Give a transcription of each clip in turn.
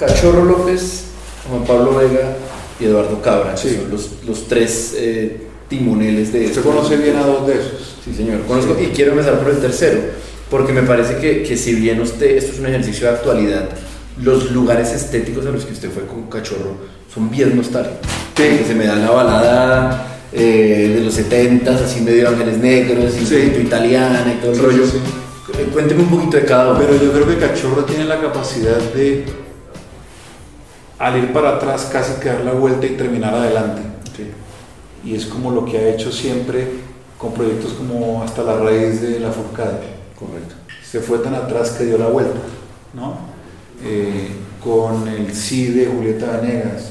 Cachorro López, Juan Pablo Vega y Eduardo Cabra, que Sí. son los, los tres eh, timoneles de Usted esto. conoce bien a dos de esos. Sí, señor. Conozco Sí. y quiero empezar por el tercero, porque me parece que, que si bien usted, esto es un ejercicio de actualidad, los lugares estéticos a los que usted fue con Cachorro son bien nostálgicos. Sí. Que se me da la balada eh, de los 70 así medio Ángeles Negros, y Sí. un poquito italiana y todo el rollo. sí, Eh, Cuénteme un poquito de cada uno. Pero yo creo que Cachorro tiene la capacidad de, al ir para atrás, casi que dar la vuelta y terminar adelante. Y es como lo que ha hecho siempre con proyectos como Hasta la raíz de la Furcade. Correcto. Se fue tan atrás que dio la vuelta, ¿no? Eh, con el sí de Julieta Venegas,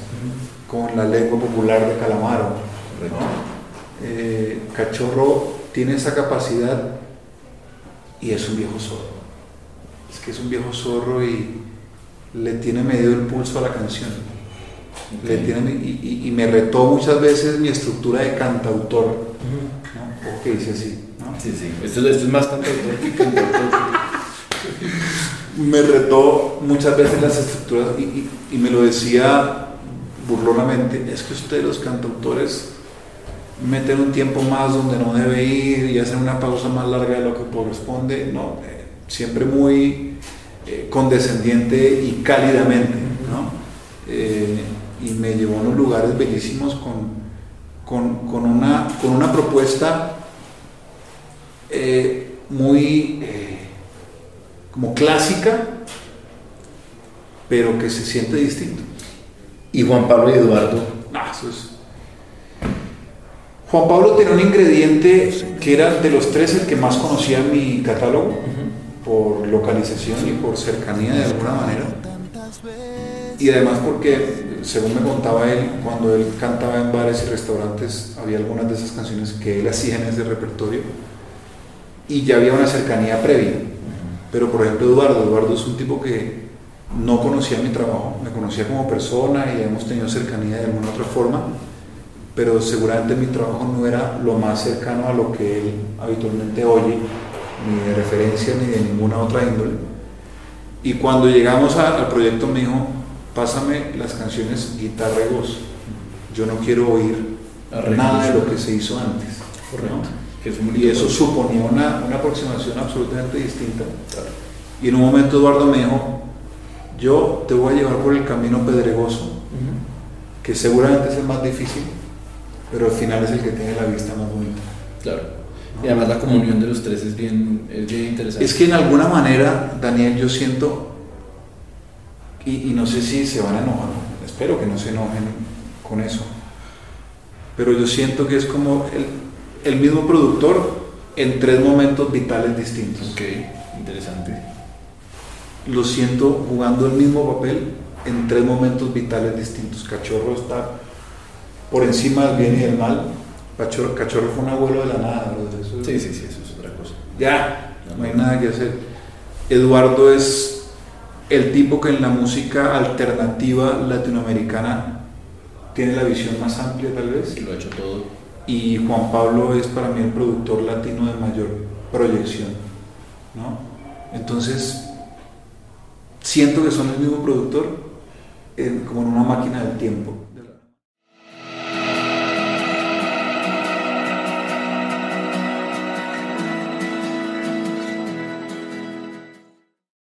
con la lengua popular de Calamaro. Correcto. ¿no? Eh, Cachorro tiene esa capacidad y es un viejo zorro. Es que es un viejo zorro y le tiene medido el pulso a la canción. Le tiene, y, y- y me retó muchas veces mi estructura de cantautor, ¿no? porque dice así. ¿no? Sí, sí. Esto, esto es más cantautor que cantautor. me retó muchas veces las estructuras y me lo decía burlonamente, es que ustedes los cantautores meten un tiempo más donde no debe ir y hacen una pausa más larga de lo que corresponde, no, eh, siempre muy eh, condescendiente y cálidamente, ¿no? Eh, y me llevó a unos lugares bellísimos con, con, con una, con una propuesta eh, muy... como clásica, pero que se siente distinto. Y Juan Pablo y Eduardo. Ah, eso es- Juan Pablo tenía un ingrediente que era de los tres el que más conocía en mi catálogo, por localización y por cercanía de alguna manera. Y además porque, según me contaba él, cuando él cantaba en bares y restaurantes, había algunas de esas canciones que él hacía en ese repertorio y ya había una cercanía previa. Pero por ejemplo Eduardo, Eduardo es un tipo que no conocía mi trabajo, me conocía como persona y hemos tenido cercanía de alguna otra forma, pero seguramente mi trabajo no era lo más cercano a lo que él habitualmente oye, ni de referencia ni de ninguna otra índole. Y cuando llegamos a- al proyecto me dijo, pásame las canciones guitarra y voz, yo no quiero oír Arreglos. nada de lo que se hizo antes. Correcto. Y eso suponía una, una aproximación absolutamente distinta. Claro. Y en un momento Eduardo me dijo, yo te voy a llevar por el camino pedregoso, que seguramente es el más difícil, pero al final es el que tiene la vista más bonita. Claro. Y además la comunión de los tres es bien, es bien interesante. Es que en alguna manera, Daniel, yo siento, y, y no sé si se van a enojar, espero que no se enojen con eso, pero yo siento que es como el, el mismo productor en tres momentos vitales distintos. Ok, interesante. lo siento jugando el mismo papel en tres momentos vitales distintos. Cachorro está por encima del bien y del mal. Cachorro, Cachorro fue un abuelo de la nada. Eso- Sí, sí, sí, eso es otra cosa. Ya, no hay nada que hacer. Eduardo es el tipo que en la música alternativa latinoamericana tiene la visión más amplia tal vez. Sí, lo ha hecho todo. Y Juan Pablo es para mí el productor latino de mayor proyección. ¿no? Entonces, siento que son el mismo productor en- como en una máquina del tiempo.